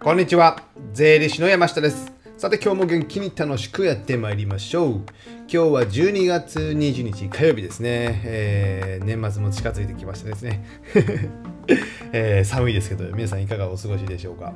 こんにちは。税理士の山下です。さて今日も元気に楽しくやってまいりましょう。今日は12月20日火曜日ですね、えー、年末も近づいてきましたですね、えー、寒いですけど皆さんいかがお過ごしでしょうか？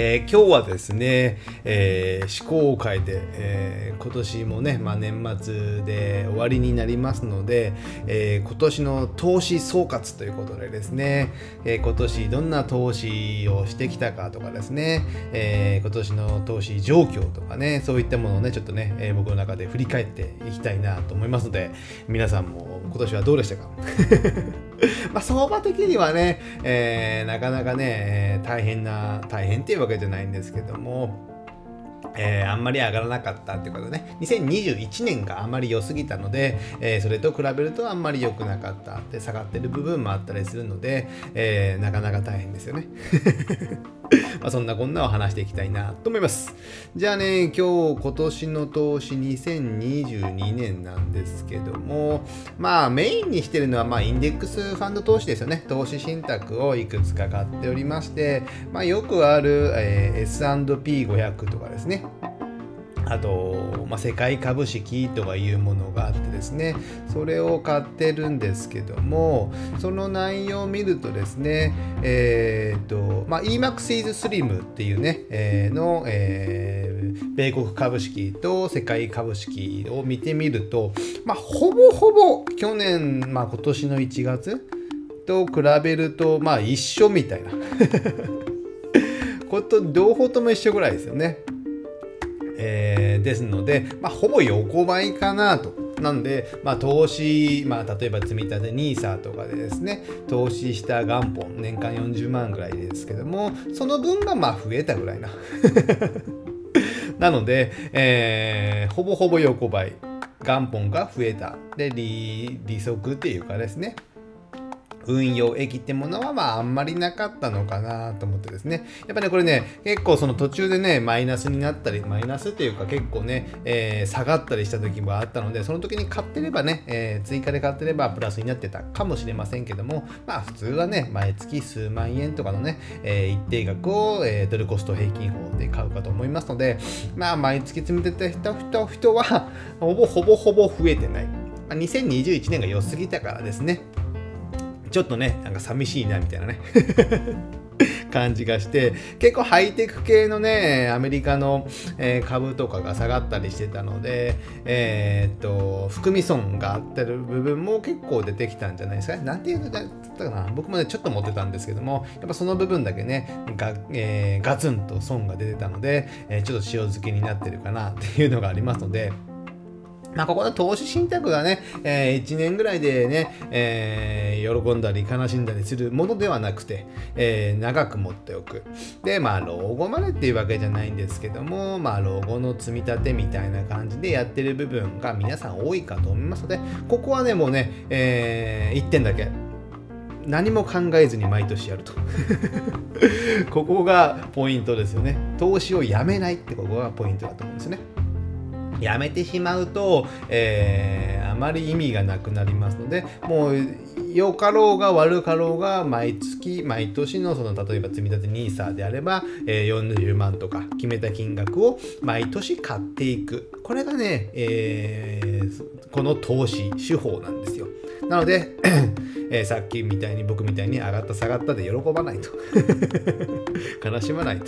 えー、今日はですね、えー、思考を変えて、えー、今年もね、まあ、年末で終わりになりますので、え今年の投資総括ということでですね、え今年どんな投資をしてきたかとかですね、え今年の投資状況とかね、そういったものをね、ちょっとね、え僕の中で振り返っていきたいなと思いますので、皆さんも今年はどうでしたか？まあ相場的にはね、えなかなかね、大変な、大変っていうわけじゃないんですけども、えー、あんまり上がらなかったっていうことね、2021年があまり良すぎたので、えー、それと比べるとあんまり良くなかったって下がってる部分もあったりするので、えー、なかなか大変ですよね。まあそんなこんなを話していきたいなと思います。じゃあね、今日今年の投資2022年なんですけども、まあメインにしてるのはまあインデックスファンド投資ですよね。投資信託をいくつか買っておりまして、まあよくある、えー、S&P500 とかですね。ね。あと、まあ、世界株式とかいうものがあってですね。それを買ってるんですけどもその内容を見るとですねえっ、と、まあ、EMAX is Slim っていうね、えー、の、えー、米国株式と世界株式を見てみると、まあ、ほぼほぼ去年、まあ、今年の1月と比べるとまあ一緒みたいな。こと両方とも一緒ぐらいですよね。えー、ですので、まあ、ほぼ横ばいかなと。なんで、まあ、投資、まあ、例えば積み立て NISA とかでですね、投資した元本、年間40万ぐらいですけども、その分がまあ増えたぐらいな。なので、えー、ほぼほぼ横ばい。元本が増えた。で、利利息っていうかですね、運用益ってものはまああんまりなかったのかなと思ってですね。やっぱね、これね、結構その途中でね、マイナスになったり、マイナスっていうか結構ね、えー、下がったりした時もあったので、その時に買ってればね、えー、追加で買ってればプラスになってたかもしれませんけども、まあ普通はね、毎月数万円とかのね、えー、一定額を、えドルコスト平均法で買うかと思いますので、まあ毎月積み立てた人は、ほぼほぼほぼ増えてない。まあ、2021年が良すぎたからですね。ちょっとね、なんか寂しいなみたいなね 感じがして、結構ハイテク系のね、アメリカの、え、株とかが下がったりしてたので、えー、っと、含み損があってる部分も結構出てきたんじゃないですか。なんていうのだったかな。僕もね、ちょっと持ってたんですけども、やっぱその部分だけね、がえー、ガツンと損が出てたので、えちょっと塩漬けになってるかなっていうのがありますので、まあ、ここの投資信託がね、えー、1年ぐらいでね、えー、喜んだり悲しんだりするものではなくて、えー、長く持っておく。で、まあ、老後までっていうわけじゃないんですけども、まあ、老後の積み立てみたいな感じでやってる部分が皆さん多いかと思いますので、ここはね、もうね、えー、1点だけ。何も考えずに毎年やると ここがポイントですよね投資をやめないってここがポイントだと思うんですねやめてしまうと、えー、あまり意味がなくなりますのでもう良かろうが悪かろうが毎月毎年のその例えば積み立て NISA であれば、えー、40万とか決めた金額を毎年買っていく。これがね、えー、この投資手法なんですよ。なので、えー、さっきみたいに僕みたいに上がった下がったで喜ばないと。悲しまないと。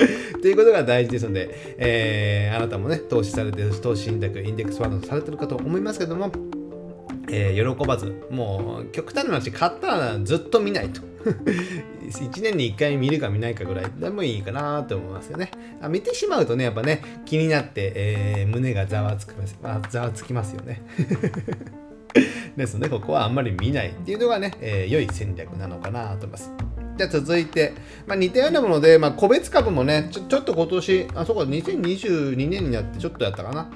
ということが大事ですので、えー、あなたもね、投資されてる、投資信託、インデックスファンドされてるかと思いますけども、えー、喜ばず、もう極端な話、買ったらずっと見ないと。1年に1回見るか見ないかぐらいでもいいかなと思いますよね。あ見てしまうとね、やっぱね、気になって、えー、胸がざわつきます、あ、ざわつきますよね。ですので、ここはあんまり見ないっていうのがね、えー、良い戦略なのかなと思います。じゃあ続いて、まあ、似たようなもので、まあ、個別株もねちょ、ちょっと今年、あそこ2022年になってちょっとやったかな。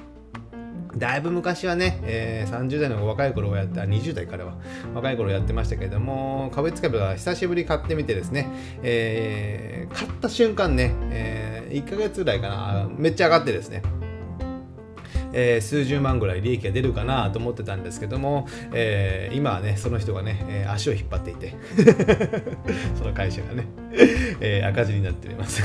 だいぶ昔はね、えー、30代の若い頃をやって、20代からは若い頃やってましたけれども、個別株は久しぶり買ってみてですね、えー、買った瞬間ね、えー、1ヶ月ぐらいかな、めっちゃ上がってですね、えー、数十万ぐらい利益が出るかなと思ってたんですけども、えー、今はねその人がね、え足を引っ張っていて その会社がね、え赤字になっております。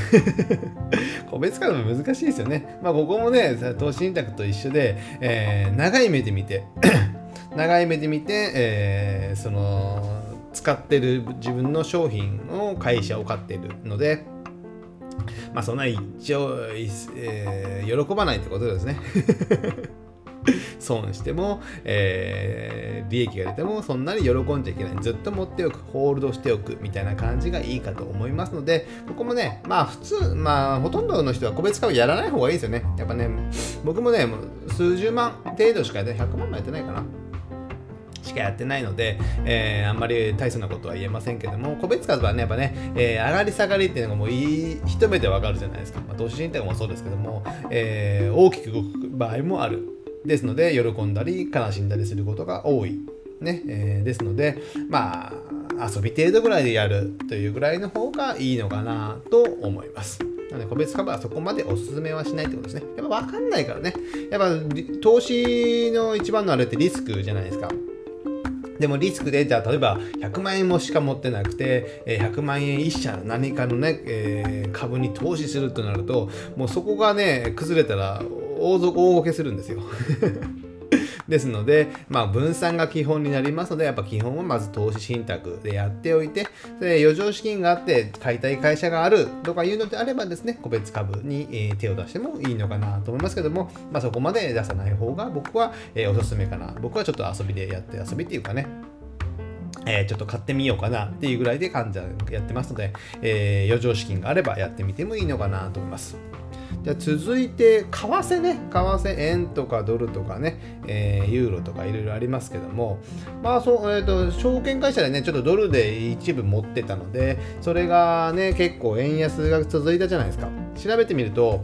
個別株も難しいですよね。まあここもね投資信託と一緒で、え長い目で見て 長い目で見て、えその使ってる自分の商品を会社を買っているので、まあそんな一応、えー、喜ばないってことですね。損しても、えー、利益が出てもそんなに喜んじゃいけない。ずっと持っておくホールドしておくみたいな感じがいいかと思いますのでここもねまあ普通まあほとんどの人は個別株やらない方がいいですよね。やっぱね僕もね数十万程度しかやって100万もやってないかな。しかやってないので、えー、あんまり大層なことは言えませんけども、個別株はね、やっぱね、えー、上がり下がりっていうのがもういい一目でわかるじゃないですか。まあ、投資信託もそうですけども、えー、大きく動く場合もある。ですので、喜んだり悲しんだりすることが多い。ね、えー、ですので、まあ、遊び程度ぐらいでやるというぐらいの方がいいのかなと思います。なので、個別株はそこまでおすすめはしないってことですね。やっぱ分かんないからね。やっぱ投資の一番のあれってリスクじゃないですか。でもリスクで、じゃあ例えば100万円もしか持ってなくて、え100万円一社何かのね、えー、株に投資するとなると、もうそこがね、崩れたら大大ごけするんですよ。ですので、まあ、分散が基本になりますので、やっぱ基本はまず投資信託でやっておいて、で余剰資金があって買いたい会社があるとかいうのであればですね、個別株に、え手を出してもいいのかなと思いますけども、まあ、そこまで出さない方が僕は、えおすすめかな。僕はちょっと遊びでやって、遊びっていうかね、えー、ちょっと買ってみようかなっていうぐらいで患者やってますので、えー、余剰資金があればやってみてもいいのかなと思います。じゃ続いて、為替ね、為替、円とかドルとかね、えー、ユーロとかいろいろありますけども、まあそう、えーと、証券会社でね、ちょっとドルで一部持ってたので、それがね、結構円安が続いたじゃないですか。調べてみると、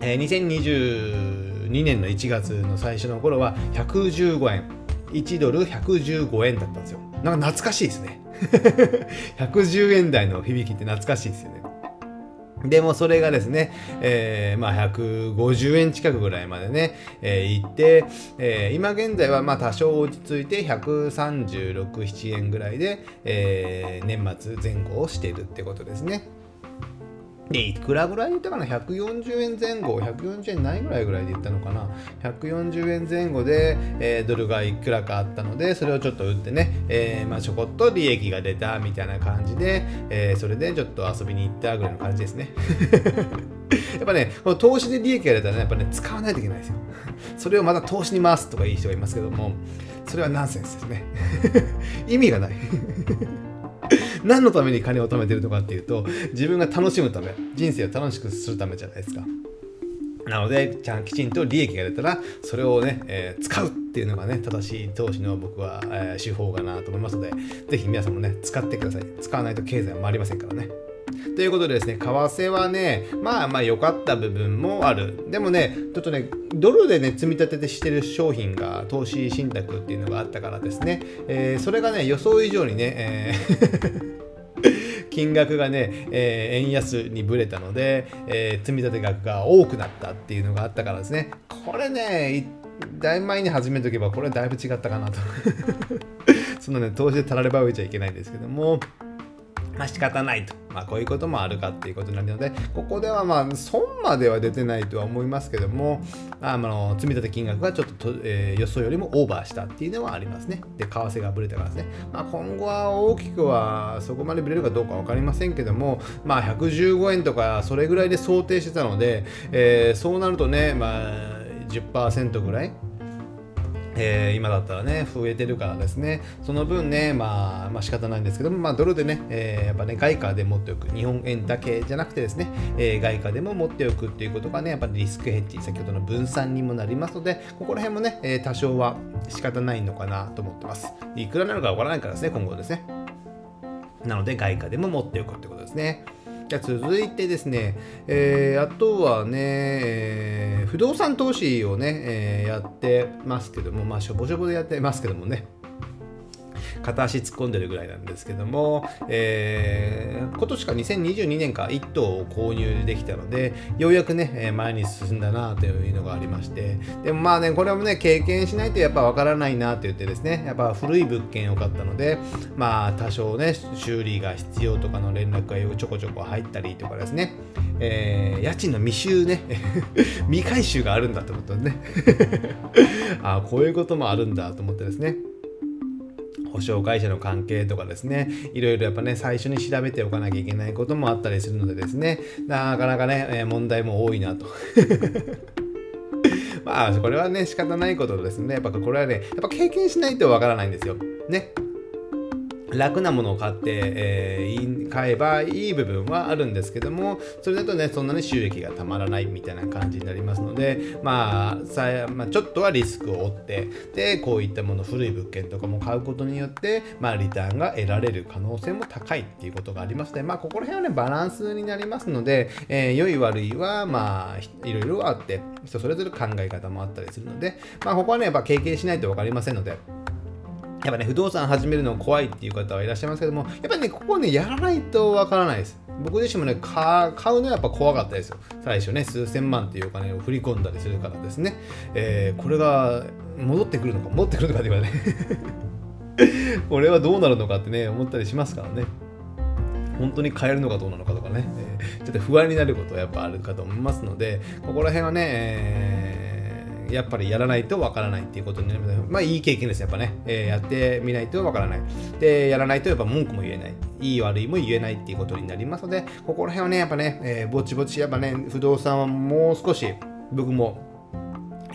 えー、2022年の1月の最初の頃は115円。1ドル115円だったんですよ。なんか懐かしいですね。110円台の響きって懐かしいですよね。でもそれがですね、えー、まあ150円近くぐらいまでね、えー、行って、えー、今現在はまあ多少落ち着いて136、7円ぐらいで、えー、年末前後をしているってことですね。で、いくらぐらい言ったかな ?140 円前後、140円ないぐらいぐらいで言ったのかな ?140 円前後で、えー、ドルがいくらかあったので、それをちょっと売ってね、えー、まあ、ちょこっと利益が出たみたいな感じで、えー、それでちょっと遊びに行ったぐらいの感じですね。やっぱね、投資で利益が出たら、ね、やっぱね、使わないといけないですよ。それをまた投資に回すとかいい人がいますけども、それはナンセンスですね。意味がない。何のために金を貯めてるのかっていうと自分が楽しむため人生を楽しくするためじゃないですか。なのでちゃんきちんと利益が出たらそれをね、えー、使うっていうのがね正しい投資の僕は、えー、手法かなと思いますので是非皆さんもね使ってください。使わないと経済は回りませんからね。ということでですね、為替はね、まあまあ良かった部分もある。でもね、ちょっとね、ドルでね、積み立ててしてる商品が投資信託っていうのがあったからですね、えー、それがね、予想以上にね、えー 金額がね、えー、円安にぶれたので、えー、積み立て額が多くなったっていうのがあったからですね、これね、だいぶ前に始めとけば、これはだいぶ違ったかなと。そのね、投資でたらればういちゃいけないんですけども、まあ仕方ないと。まあこういうこともあるかっていうことになるので、ここではまあ損までは出てないとは思いますけども、あの積立金額がちょっとえー、予想よりもオーバーしたっていうのはありますね。で、為替がぶれたからですね。まあ今後は大きくはそこまでぶれるかどうか分かりませんけども、まあ115円とかそれぐらいで想定してたので、えー、そうなるとね、まあ10%ぐらいえー、今だったらね、増えてるからですね、その分ね、まあ、まあ仕方ないんですけども、まあ、ドルでね、えー、やっぱね、外貨で持っておく、日本円だけじゃなくてですね、えー、外貨でも持っておくっていうことがね、やっぱりリスクヘッジ、先ほどの分散にもなりますので、ここら辺もね、え、多少は仕方ないのかなと思ってます。いくらなのかわからないからですね、今後ですね。なので、外貨でも持っておくってことですね。じゃ続いてですね、えー、あとはね、えー、不動産投資をね、えー、やってますけども、まあ、しょぼしょぼでやってますけどもね、片足突っ込んでるぐらいなんですけども、えー、今年か2022年か1頭を購入できたのでようやくね前に進んだなというのがありましてでもまあねこれもね経験しないとやっぱわからないなと言ってですねやっぱ古い物件を買ったのでまあ多少ね修理が必要とかの連絡がちょこちょこ入ったりとかですねえー、家賃の未収ね 未回収があるんだってことね。ああこういうこともあるんだと思ってですね。保証会社の関係とかですねいろいろやっぱね最初に調べておかなきゃいけないこともあったりするのでですねなかなかねえ問題も多いなと。まあこれはね仕方ないことですね。やっぱこれはねやっぱ経験しないとわからないんですよ。ね。楽なものを買って、えー、買えばいい部分はあるんですけどもそれだとねそんなに収益がたまらないみたいな感じになりますのでまあさ、まあ、ちょっとはリスクを負ってでこういったもの古い物件とかも買うことによってまあリターンが得られる可能性も高いっていうことがありますのでまあここら辺はねバランスになりますので、えー、良い悪いはまあいろいろあって人それぞれ考え方もあったりするのでまあここはねやっぱ経験しないと分かりませんのでやっぱね、不動産始めるの怖いっていう方はいらっしゃいますけども、やっぱりね、ここね、やらないとわからないです。僕自身もね、買うのはやっぱ怖かったですよ。最初ね、数千万っていうお金を振り込んだりするからですね。えー、これが戻ってくるのか、戻ってくるのかっていうかね これはどうなるのかってね、思ったりしますからね。本当に買えるのかどうなのかとかね、えー、ちょっと不安になることはやっぱあるかと思いますので、ここら辺はね、えーやっぱりやらないとわからないっていうことになりますまあいい経験ですやっぱね、えー、やってみないとわからない。でやらないとやっぱ文句も言えない。いい悪いも言えないっていうことになりますのでここら辺はねやっぱね、えー、ぼちぼちやっぱね不動産はもう少し僕も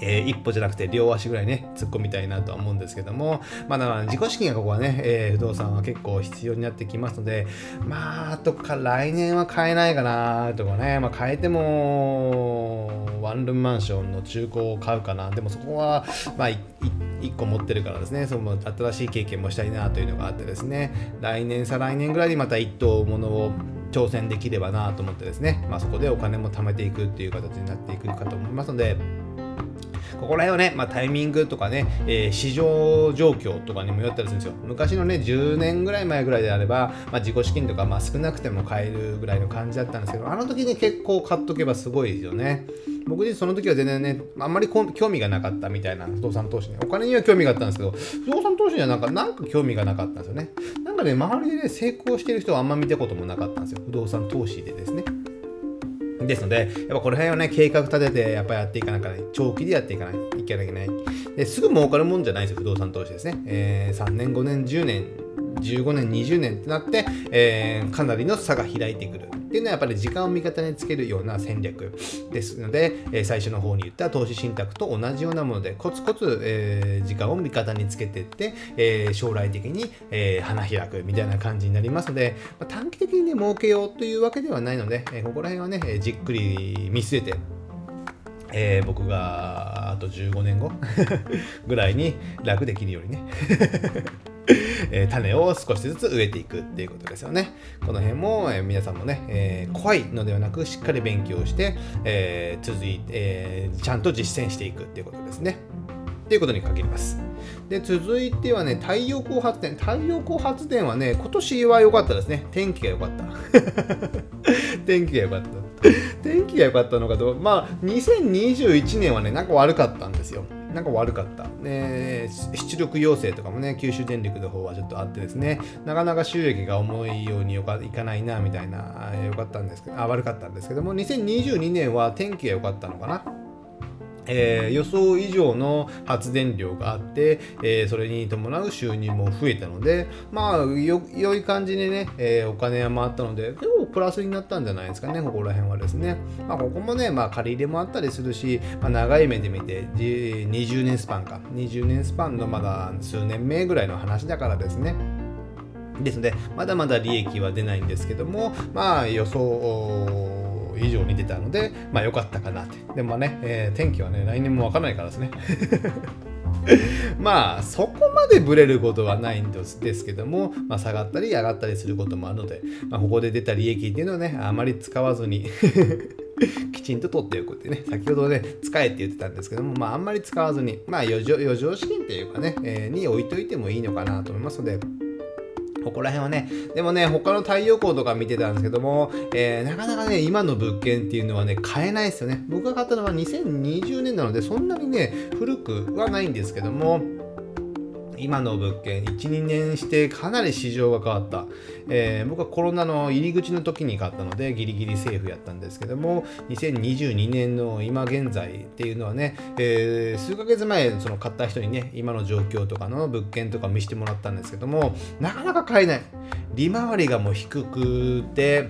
えー、一歩じゃなくて両足ぐらいね突っ込みたいなとは思うんですけども。まあだから自己資金がここはね、えー、不動産は結構必要になってきますのでまああとか来年は買えないかなとかね。まあ買えてもワンルームマンションの中古を買うかな。でもそこはまあ1個持ってるからですね。その新しい経験もしたいなというのがあってですね。来年再来年ぐらいにまた1棟ものを挑戦できればなと思ってですね、まあ、そこでお金も貯めていくっていう形になっていくかと思いますので。ここら辺はね、まあ、タイミングとかね、えー、市場状況とかにもよったりするんですよ。昔のね、10年ぐらい前ぐらいであれば、まあ、自己資金とか、まあ、少なくても買えるぐらいの感じだったんですけど、あの時ね、結構買っとけばすごいですよね。僕自身その時は全然ね、あんまり興味がなかったみたいな不動産投資に、お金には興味があったんですけど、不動産投資にはなんか、なんか興味がなかったんですよね。なんかね、周りでね、成功してる人はあんま見たこともなかったんですよ。不動産投資でですね。ですので、やっぱこの辺はね、計画立てて、やっぱやっていかなきゃ長期でやっていかないいけないけない。ですぐ儲かるもんじゃないですよ、不動産投資ですね。えー、3年、5年、10年、15年、20年ってなって、えー、かなりの差が開いてくる。っていうのはやっぱり時間を味方につけるような戦略ですので、えー、最初の方に言った投資信託と同じようなものでコツコツ、えー、時間を味方につけていって、えー、将来的に、え花開くみたいな感じになりますので、まあ、短期的にね儲けようというわけではないので、えここら辺はねじっくり見据えてえー、僕があと15年後ぐらいに楽できるようにね えー、種を少しずつ植えていくっていうことですよね。この辺も、えー、皆さんもね、えー、怖いのではなくしっかり勉強して、え続いて、えちゃんと実践していくっていうことですね。っていうことに限ります。で、続いてはね、太陽光発電。太陽光発電はね、今年は良かったですね。天気が良かった。天気が良かった。天気が良かったのかと、まあ、2021年はね、なんか悪かったんですよ。なんか悪かった。ね、出力要請とかもね、九州電力の方はちょっとあってですね、なかなか収益が重いようによかいかないな、みたいな、良かったんですけど、あ、悪かったんですけども、2022年は天気が良かったのかな。えー、予想以上の発電量があって、えー、それに伴う収入も増えたので、まあ、よ良い感じにね、えー、お金が回ったので、結構プラスになったんじゃないですかね、ここら辺はですね。まあ、ここもね、まあ、借り入れもあったりするし、まあ、長い目で見て、20年スパンか、20年スパンのまだ数年目ぐらいの話だからですね。ですので、まだまだ利益は出ないんですけども、まあ、予想、以上に出たので、まあ良かったかなって。でもね、えー、天気はね、来年もわからないからですね。まあそこまでブレることはないんですけども、まあ、下がったり上がったりすることもあるので、まあ、ここで出た利益っていうのはねあまり使わずに きちんと取っておくってね、先ほどね、使えって言ってたんですけども、まあ、あんまり使わずに、まあ、余剰余剰資金っていうかね、えー、に置いといてもいいのかなと思いますので、ここら辺はね、でもね、他の太陽光とか見てたんですけども、えー、なかなかね、今の物件っていうのはね、買えないですよね。僕が買ったのは2020年なので、そんなにね、古くはないんですけども、今の物件12年してかなり市場が変わった、えー、僕はコロナの入り口の時に買ったのでギリギリセーフやったんですけども2022年の今現在っていうのはね、えー、数ヶ月前その買った人にね今の状況とかの物件とか見せてもらったんですけどもなかなか買えない利回りがもう低くて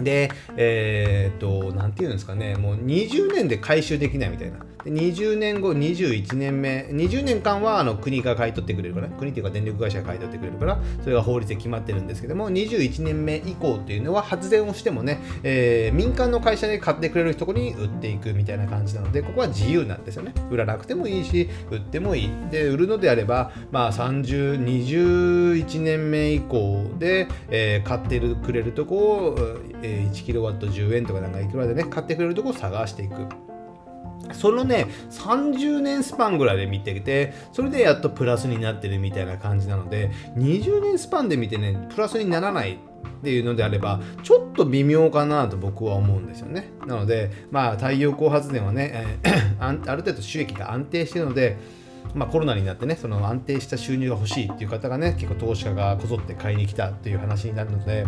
で、えー、っと、なんていうんですかね、もう20年で回収できないみたいな。20年後21年目20年間はあの国が買い取ってくれるから国っていうか電力会社が買い取ってくれるからそれが法律で決まってるんですけども21年目以降っていうのは発電をしてもね、えー、民間の会社で買ってくれるところに売っていくみたいな感じなのでここは自由なんですよね。売らなくてもいいし売ってもいい。で売るのであればまあ3021年目以降で、えー、買ってるくれるとこを、えー、1キロワット10円とかなんかいくらでね買ってくれるとこを探していく。そのね、30年スパンぐらいで見てて、それでやっとプラスになってるみたいな感じなので、20年スパンで見てね、プラスにならないっていうのであれば、ちょっと微妙かなと僕は思うんですよね。なので、まあ、太陽光発電はね、ある程度収益が安定してるので、まあ、コロナになってね、その安定した収入が欲しいっていう方がね、結構投資家がこぞって買いに来たっていう話になるので、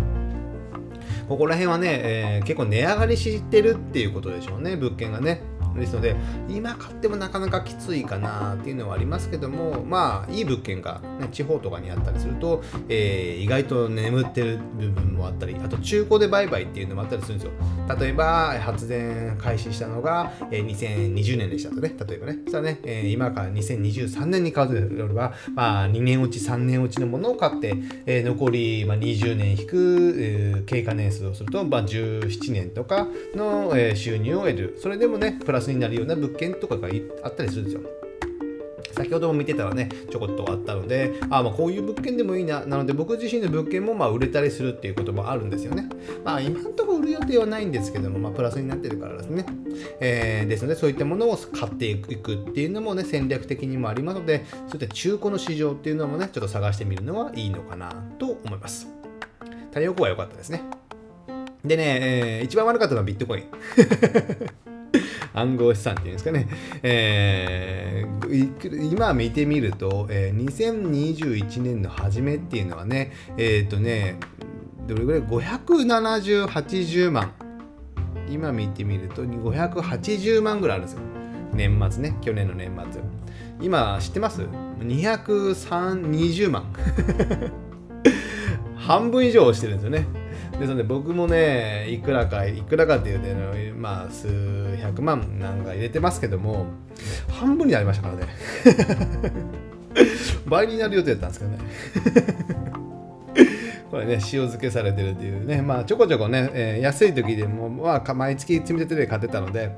ここら辺はね、えー、結構値上がりしてるっていうことでしょうね、物件がね。ですので今買ってもなかなかきついかなっていうのはありますけどもまあいい物件が、ね、地方とかにあったりすると、えー、意外と眠ってる部分もあったりあと中古で売買っていうのもあったりするんですよ。例えば発電開始したのが、えー、2020年でしたとね。例えばね。そしたらね、えー、今から2023年に買うとすれば、まあ、2年落ち3年落ちのものを買って、えー、残り、まあ、20年引く、えー、経過年数をすると、まあ、17年とかの、えー、収入を得る。それでもねプララスになるような物件とかがあったりするんですよ。先ほども見てたらね、ちょこっとあったので、あまあこういう物件でもいいな、なので僕自身の物件もまあ売れたりするっていうこともあるんですよね。まあ今のとこ売る予定はないんですけども、まあプラスになってるからですね。えー、ですのでそういったものを買っていくっていうのもね、戦略的にもありますので、そういった中古の市場っていうのもね、ちょっと探してみるのはいいのかなと思います。太陽光は良かったですね。でね、えー、一番悪かったのはビットコイン。暗号資産っていうんですかね、えー、今見てみると、えー、2021年の初めっていうのはねえっ、ー、とねどれぐらい？570、80万。今見てみると580万ぐらいあるんですよ。年末ね。去年の年末。今知ってます ?220 万。半分以上してるんですよね。ですので僕もねいくらかいくらかっていうねまあ数百万なんか入れてますけども半分になりましたからね。倍になる予定だったんですけどね。これね塩漬けされてるっていうね。まあちょこちょこね、えー、安い時でもまあ毎月積み立てで買ってたので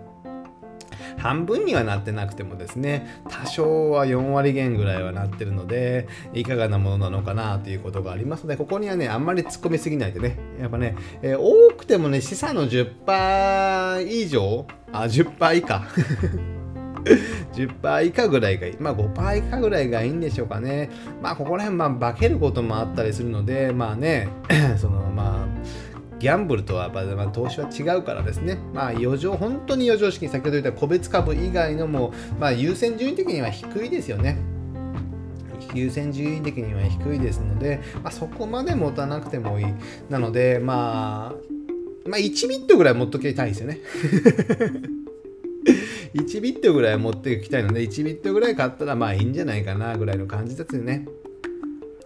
半分にはなってなくてもですね多少は4割減ぐらいはなってるのでいかがなものなのかなということがありますのでここにはねあんまり突っ込みすぎないでねやっぱね、えー、多くてもね資産の10%以上あ10%以下 10%以下ぐらいがいい。まあ5%以下ぐらいがいいんでしょうかね。まあここら辺、まあ化けることもあったりするので、まあね、そのまあ、ギャンブルとは、まあ、投資は違うからですね、まあ、余剰、本当に余剰資金、先ほど言った個別株以外のも、まあ、優先順位的には低いですよね。優先順位的には低いですので、まあ、そこまで持たなくてもいい。なので、まあ、まあ、1ビットぐらい持っときたいですよね。1ビットぐらい持っていきたいので、1ビットぐらい買ったらまあいいんじゃないかなぐらいの感じですよね。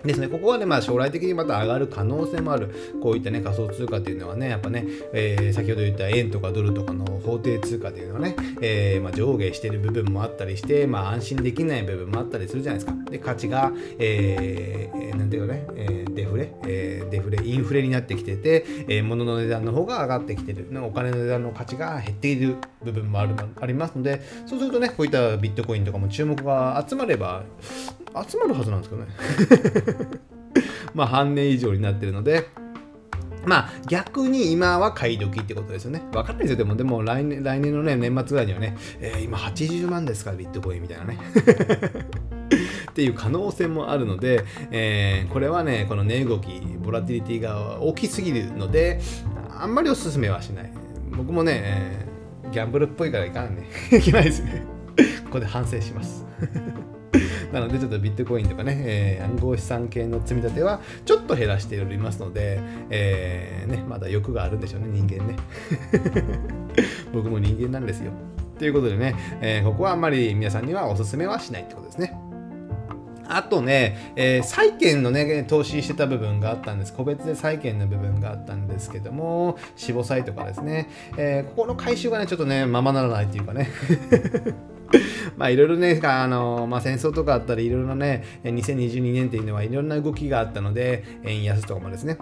ですね、ここはね、まあ、将来的にまた上がる可能性もある、こういったね、仮想通貨っていうのはね、やっぱね、えー、先ほど言った円とかドルとかの法定通貨っていうのはね、えー、まあ、上下してる部分もあったりして、まあ、安心できない部分もあったりするじゃないですか。で、価値が、えー、なんていうかね、えー、デフレ、えー、デフレ、インフレになってきてて、えー、物の値段の方が上がってきてる、お金の値段の価値が減っている部分もあるありますので、そうするとね、こういったビットコインとかも注目が集まれば、集まるはずなんですけどね。まあ半年以上になってるので、まあ逆に今は買い時ってことですよね。わかんないですよ。でも、でも来年来年のね、年末ぐらいにはね、えー、今80万ですからビットコインみたいなね。っていう可能性もあるので、えー、これはね、この値動き、ボラティリティが大きすぎるので、あんまりおすすめはしない。僕もね、えー、ギャンブルっぽいからいかんね。いけないですね。ここで反省します。なのでちょっとビットコインとかね、えー、暗号資産系の積み立てはちょっと減らしておりますので、えー、ね、まだ欲があるんでしょうね、人間ね。僕も人間なんですよ。ということでね、えー、ここはあんまり皆さんにはおすすめはしないってことですね。あとね、えー、債券のね、投資してた部分があったんです。個別で債券の部分があったんですけども、死亡債とかですね、えー、ここの回収がね、ちょっとね、ままならないっていうかね。まあいろいろね、あのまあ、戦争とかあったり、いろいろね、2022年っていうのはいろんな動きがあったので、円安とかもですね、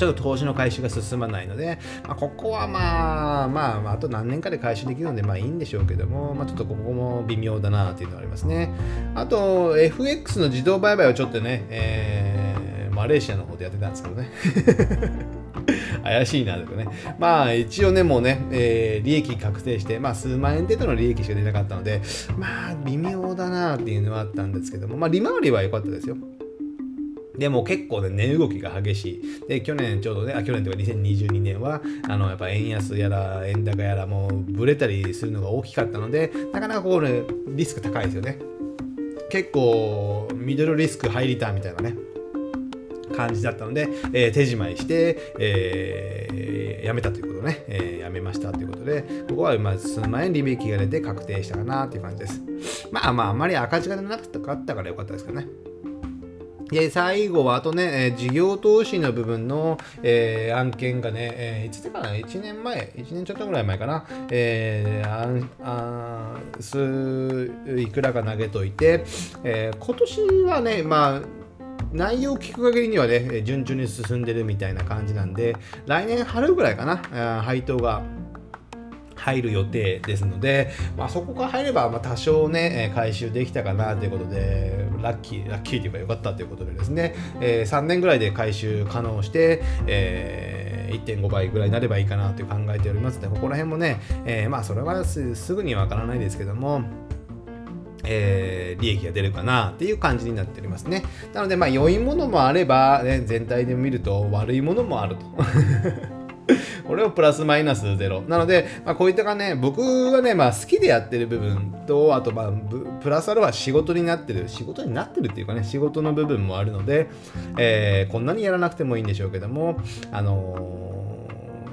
ちょっと投資の回収が進まないので、まあ、ここはまあ、まあ、あと何年かで回収できるので、まあいいんでしょうけども、まあ、ちょっとここも微妙だなというのがありますね。あと、FX の自動売買をちょっとね、えー、マレーシアの方でやってたんですけどね。怪しいなとかね。まあ一応ね、もうね、えー、利益確定して、まあ数万円程度の利益しか出なかったので、まあ微妙だなっていうのはあったんですけども、まあ利回りは良かったですよ。でも結構ね、値動きが激しい。で、去年ちょうどね、あ、去年というか2022年は、あの、やっぱ円安やら円高やらもうブレたりするのが大きかったので、なかなかこうね、リスク高いですよね。結構、ミドルリスクハイリターンみたいなね、感じだったので、えー、手仕舞いして、えー、やめたということね、えー、やめましたということで、ここはまず数万円利益が出て確定したかなという感じです。まあまあ、あまり赤字がなかったからよかったですけどね。で、最後は、あとね、え事業投資の部分の、えー、案件がね、えー、いつでかな ?1 年前 ?1 年ちょっとぐらい前かな？えー、あんあすいくらか投げといて、えー、今年はね、まあ、内容を聞く限りにはね、順調に進んでるみたいな感じなんで、来年春ぐらいかな、配当が入る予定ですので、まあ、そこが入れば、ま多少ね、回収できたかなということで、ラッキー、ラッキーというか良かったということでですね、え、3年ぐらいで回収可能して、えー、1.5倍ぐらいになればいいかなと考えておりますので、ここら辺もね、え、まあそれはすぐにはわからないですけども、えー、利益が出るかなっていう感じになっておりますね。なので、まあ、良いものもあれば、ね、全体で見ると悪いものもあると。これをプラスマイナスゼロ。なので、まあ、こういったかね、僕がね、まあ、好きでやってる部分と、あと、まあ、プラスアルファ仕事になってる、仕事になってるっていうかね、仕事の部分もあるので、えー、こんなにやらなくてもいいんでしょうけども、あのー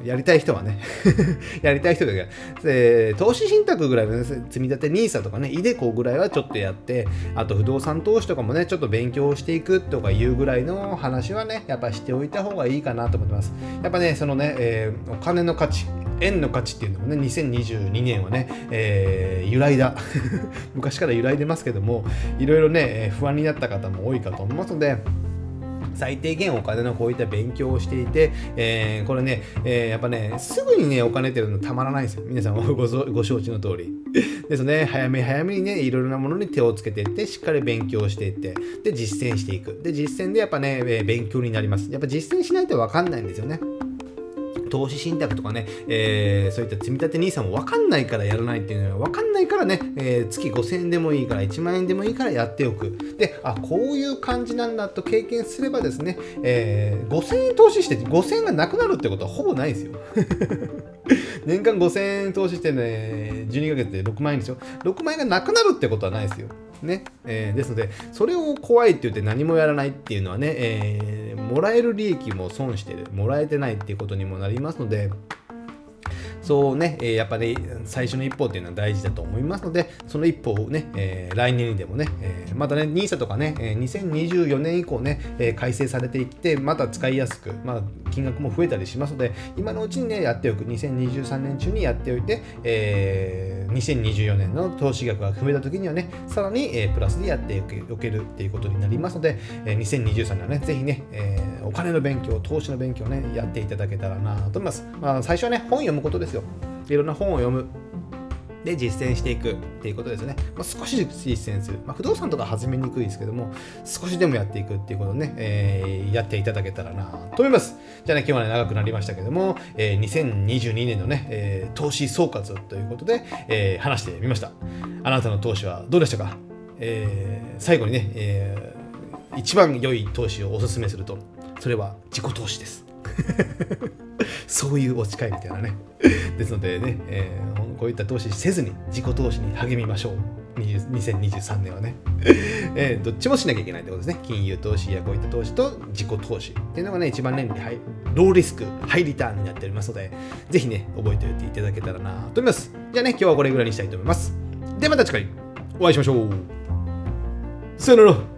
やりたい人はね やりたい人だけ、えー、投資信託ぐらいの、ね、積み立て NISA とかね、イデコぐらいはちょっとやって、あと不動産投資とかもね、ちょっと勉強していくとかいうぐらいの話はね、やっぱしておいた方がいいかなと思ってます。やっぱね、そのね、えー、お金の価値、円の価値っていうのもね、2022年はね、えー、揺らいだ。昔から揺らいでますけども、いろいろね、不安になった方も多いかと思いますので、最低限お金のこういった勉強をしていて、えー、これね、えー、やっぱね、すぐにね、お金っていうのたまらないんですよ。皆さんごご承知の通り。ですね、早め早めにね、いろいろなものに手をつけていって、しっかり勉強していって、で、実践していく。で、実践でやっぱね、勉強になります。やっぱ実践しないとわかんないんですよね。投資信託とかね、えー、そういった積み立て NISA も分かんないからやらないっていうのは分かんないからね、えー、月5000円でもいいから1万円でもいいからやっておく。で、あ、こういう感じなんだと経験すればですね、えー、5000円投資して5000円がなくなるってことはほぼないですよ。年間5000円投資してね、12ヶ月で6万円ですよ。6万円がなくなるってことはないですよ。ね。えー、ですので、それを怖いって言って何もやらないっていうのはね、えー、もらえる利益も損してる、もらえてないっていうことにもなりますので、そうね、え、やっぱり、最初の一歩っていうのは大事だと思いますので、その一歩をね、え、来年にでもね、え、またね、NISA とかね、え2024年以降ね、え改正されていって、また使いやすく、まあ、金額も増えたりしますので、今のうちにね、やっておく、2023年中にやっておいて、え2024年の投資額が増えた時にはね、さらに、えプラスでやっておけるっていうことになりますので、え2023年はね、ぜひね、えお金の勉強、投資の勉強ね、やっていただけたらなと思います。まあ、最初はね、本読むことですよ。いろんな本を読む。で実践していくっていうことですね。まあ、少し実践する。まあ、不動産とか始めにくいですけども、少しでもやっていくっていうことをね、えー、やっていただけたらなと思います。じゃあね、今日はね、長くなりましたけども、えー、2022年のね、えー、投資総括ということで、えー、話してみました。あなたの投資はどうでしたか、えー、最後にね、えー、一番良い投資をお勧めすると、それは自己投資です。そういうお誓いみたいなね。ですのでね、えー、こういった投資せずに自己投資に励みましょう。2023年はね、えー、どっちもしなきゃいけないってことですね。金融投資やこういった投資と自己投資っていうのがね、一番年利ハイ、ローリスク、ハイリターンになっておりますので、ぜひね、覚えておいていただけたらなと思います。じゃあね、今日はこれぐらいにしたいと思います。ではまた次回お会いしましょう。さよなら。